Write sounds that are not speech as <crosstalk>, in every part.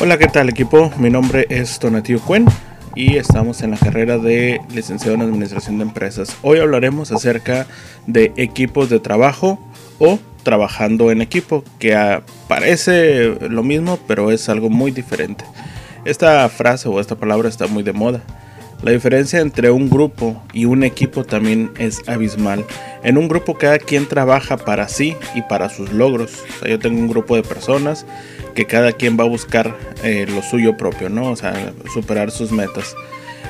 Hola, ¿qué tal equipo? Mi nombre es Tonatio Cuen y estamos en la carrera de licenciado en Administración de Empresas. Hoy hablaremos acerca de equipos de trabajo o trabajando en equipo, que parece lo mismo, pero es algo muy diferente. Esta frase o esta palabra está muy de moda. La diferencia entre un grupo y un equipo también es abismal. En un grupo cada quien trabaja para sí y para sus logros. yo tengo un grupo de personas que cada quien va a buscar eh, lo suyo propio, ¿no? O sea, superar sus metas,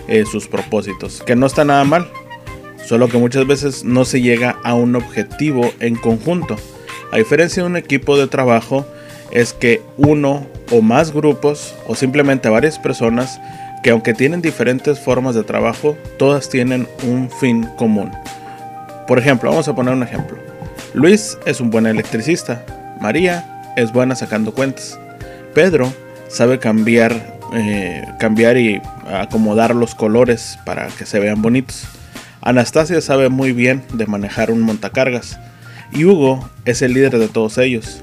eh, sus propósitos. Que no está nada mal. Solo que muchas veces no se llega a un objetivo en conjunto. A diferencia de un equipo de trabajo, es que uno o más grupos o simplemente varias personas que aunque tienen diferentes formas de trabajo, todas tienen un fin común. Por ejemplo, vamos a poner un ejemplo. Luis es un buen electricista, María es buena sacando cuentas, Pedro sabe cambiar, eh, cambiar y acomodar los colores para que se vean bonitos. Anastasia sabe muy bien de manejar un montacargas y Hugo es el líder de todos ellos.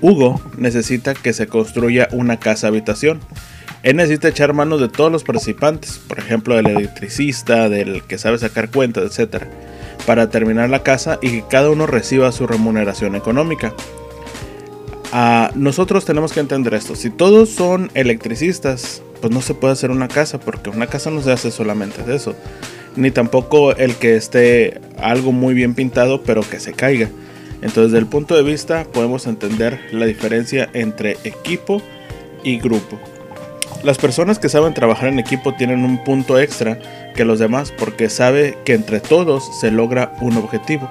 Hugo necesita que se construya una casa habitación él necesita echar mano de todos los participantes, por ejemplo del electricista, del que sabe sacar cuentas, etc., para terminar la casa y que cada uno reciba su remuneración económica. Ah, nosotros tenemos que entender esto. Si todos son electricistas, pues no se puede hacer una casa, porque una casa no se hace solamente de eso. Ni tampoco el que esté algo muy bien pintado, pero que se caiga. Entonces, desde el punto de vista, podemos entender la diferencia entre equipo y grupo. Las personas que saben trabajar en equipo tienen un punto extra que los demás porque sabe que entre todos se logra un objetivo.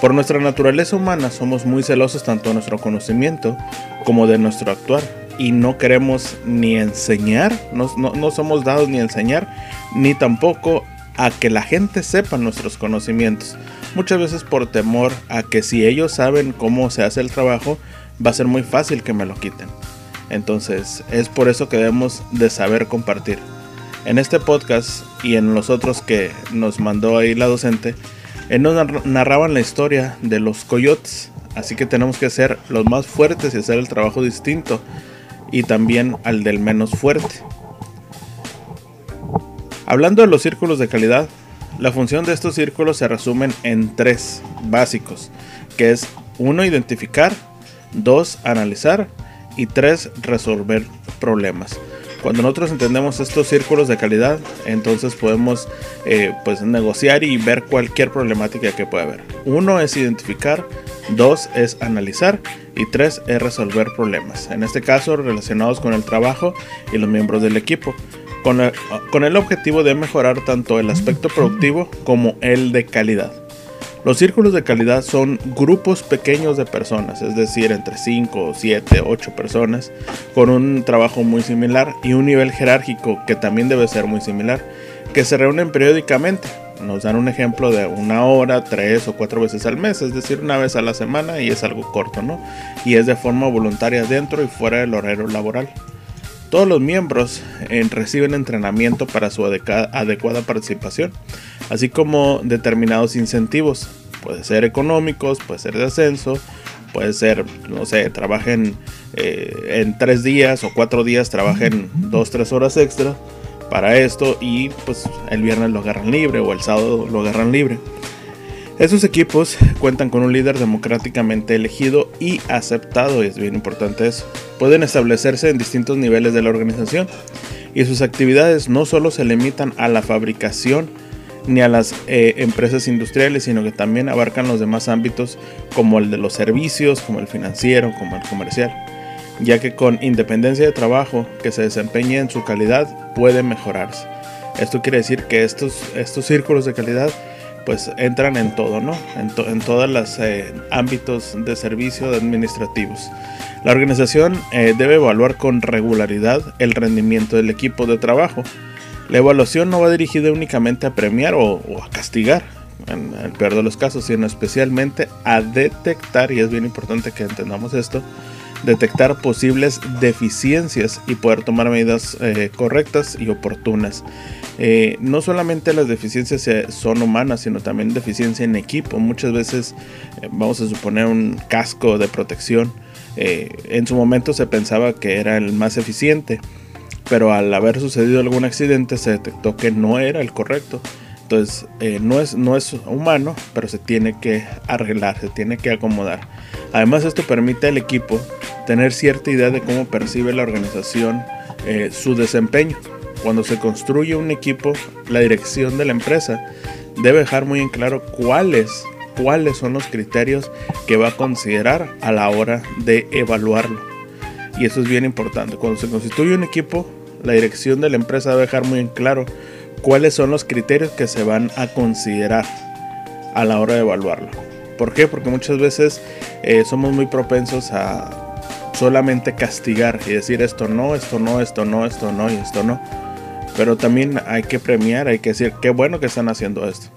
Por nuestra naturaleza humana somos muy celosos tanto de nuestro conocimiento como de nuestro actuar y no queremos ni enseñar, no, no somos dados ni enseñar, ni tampoco a que la gente sepa nuestros conocimientos. Muchas veces por temor a que si ellos saben cómo se hace el trabajo, va a ser muy fácil que me lo quiten. Entonces es por eso que debemos de saber compartir. En este podcast y en los otros que nos mandó ahí la docente, nos narraban la historia de los coyotes. Así que tenemos que ser los más fuertes y hacer el trabajo distinto. Y también al del menos fuerte. Hablando de los círculos de calidad, la función de estos círculos se resumen en tres básicos, que es uno identificar, dos analizar y tres, resolver problemas. Cuando nosotros entendemos estos círculos de calidad, entonces podemos eh, pues negociar y ver cualquier problemática que pueda haber. Uno es identificar, dos es analizar y tres es resolver problemas. En este caso relacionados con el trabajo y los miembros del equipo. Con con el objetivo de mejorar tanto el aspecto productivo como el de calidad. Los círculos de calidad son grupos pequeños de personas, es decir, entre 5, 7, 8 personas, con un trabajo muy similar y un nivel jerárquico que también debe ser muy similar, que se reúnen periódicamente. Nos dan un ejemplo de una hora, tres o cuatro veces al mes, es decir, una vez a la semana y es algo corto, ¿no? Y es de forma voluntaria dentro y fuera del horario laboral. Todos los miembros eh, reciben entrenamiento para su adecuada participación, así como determinados incentivos. Puede ser económicos, puede ser de ascenso, puede ser, no sé, trabajen eh, en tres días o cuatro días, trabajen dos, tres horas extra para esto y pues el viernes lo agarran libre o el sábado lo agarran libre. Esos equipos cuentan con un líder democráticamente elegido y aceptado, y es bien importante eso. Pueden establecerse en distintos niveles de la organización y sus actividades no solo se limitan a la fabricación ni a las eh, empresas industriales, sino que también abarcan los demás ámbitos como el de los servicios, como el financiero, como el comercial, ya que con independencia de trabajo que se desempeñe en su calidad puede mejorarse. Esto quiere decir que estos, estos círculos de calidad pues entran en todo, ¿no? En, todos los eh, ámbitos de servicio administrativos. La organización eh, debe evaluar con regularidad el rendimiento del equipo de trabajo. La evaluación no va dirigida únicamente a premiar o, a castigar, en el peor de los casos, sino especialmente a detectar, y es bien importante que entendamos esto, detectar posibles deficiencias y poder tomar medidas eh, correctas y oportunas. Eh, no solamente las deficiencias son humanas, sino también deficiencia en equipo. Muchas veces, vamos a suponer un casco de protección, en su momento se pensaba que era el más eficiente, pero al haber sucedido algún accidente se detectó que no era el correcto. Entonces, eh, no, es, no es humano, pero se tiene que arreglar, se tiene que acomodar. Además, esto permite al equipo tener cierta idea de cómo percibe la organización eh, su desempeño. Cuando se construye un equipo, la dirección de la empresa debe dejar muy en claro cuáles, cuáles son los criterios que va a considerar a la hora de evaluarlo. Y eso es bien importante. Cuando se constituye un equipo, la dirección de la empresa debe dejar muy claro cuáles son los criterios que se van a considerar a la hora de evaluarlo. ¿Por qué? Porque muchas veces eh, somos muy propensos a solamente castigar y decir esto no, esto no, esto no, esto no y esto no. Pero también hay que premiar, hay que decir qué bueno que están haciendo esto.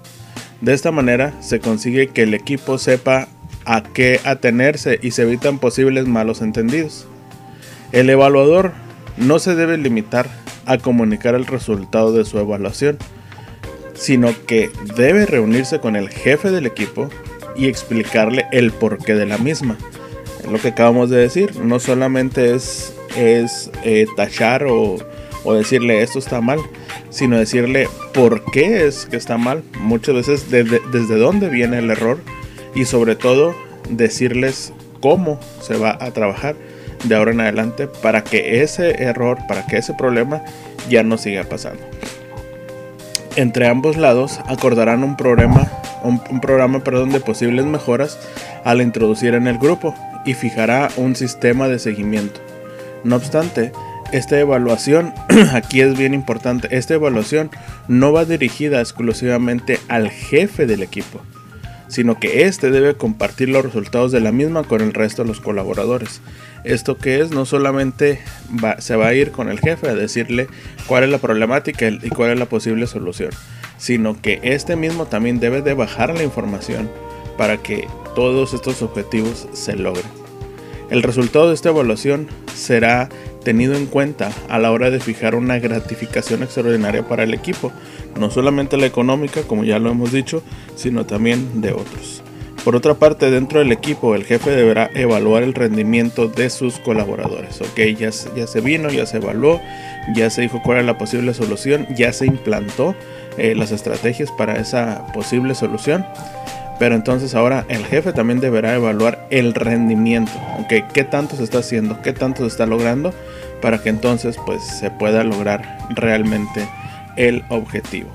De esta manera se consigue que el equipo sepa a qué atenerse y se evitan posibles malos entendidos. El evaluador no se debe limitar a comunicar el resultado de su evaluación, sino que debe reunirse con el jefe del equipo y explicarle el porqué de la misma. lo que acabamos de decir, no solamente es, es eh, tachar o, decirle esto está mal, sino decirle por qué es que está mal, muchas veces desde dónde viene el error y sobre todo decirles cómo se va a trabajar de ahora en adelante para que ese error, para que ese problema ya no siga pasando. Entre ambos lados acordarán un programa, un, programa de posibles mejoras al introducir en el grupo y fijará un sistema de seguimiento. No obstante, esta evaluación, <clears throat> aquí es bien importante, esta evaluación no va dirigida exclusivamente al jefe del equipo, sino que éste debe compartir los resultados de la misma con el resto de los colaboradores. Esto que es, no solamente se va a ir con el jefe a decirle cuál es la problemática y cuál es la posible solución, sino que este mismo también debe de bajar la información para que todos estos objetivos se logren. El resultado de esta evaluación será tenido en cuenta a la hora de fijar una gratificación extraordinaria para el equipo, no solamente la económica, como ya lo hemos dicho, sino también de otros. Por otra parte, dentro del equipo, el jefe deberá evaluar el rendimiento de sus colaboradores. Ok, ya, ya se vino, ya se evaluó, ya se dijo cuál era la posible solución, ya se implantó eh, las estrategias para esa posible solución. Pero entonces ahora el jefe también deberá evaluar el rendimiento. Ok, qué tanto se está haciendo, qué tanto se está logrando para que entonces pues se pueda lograr realmente el objetivo.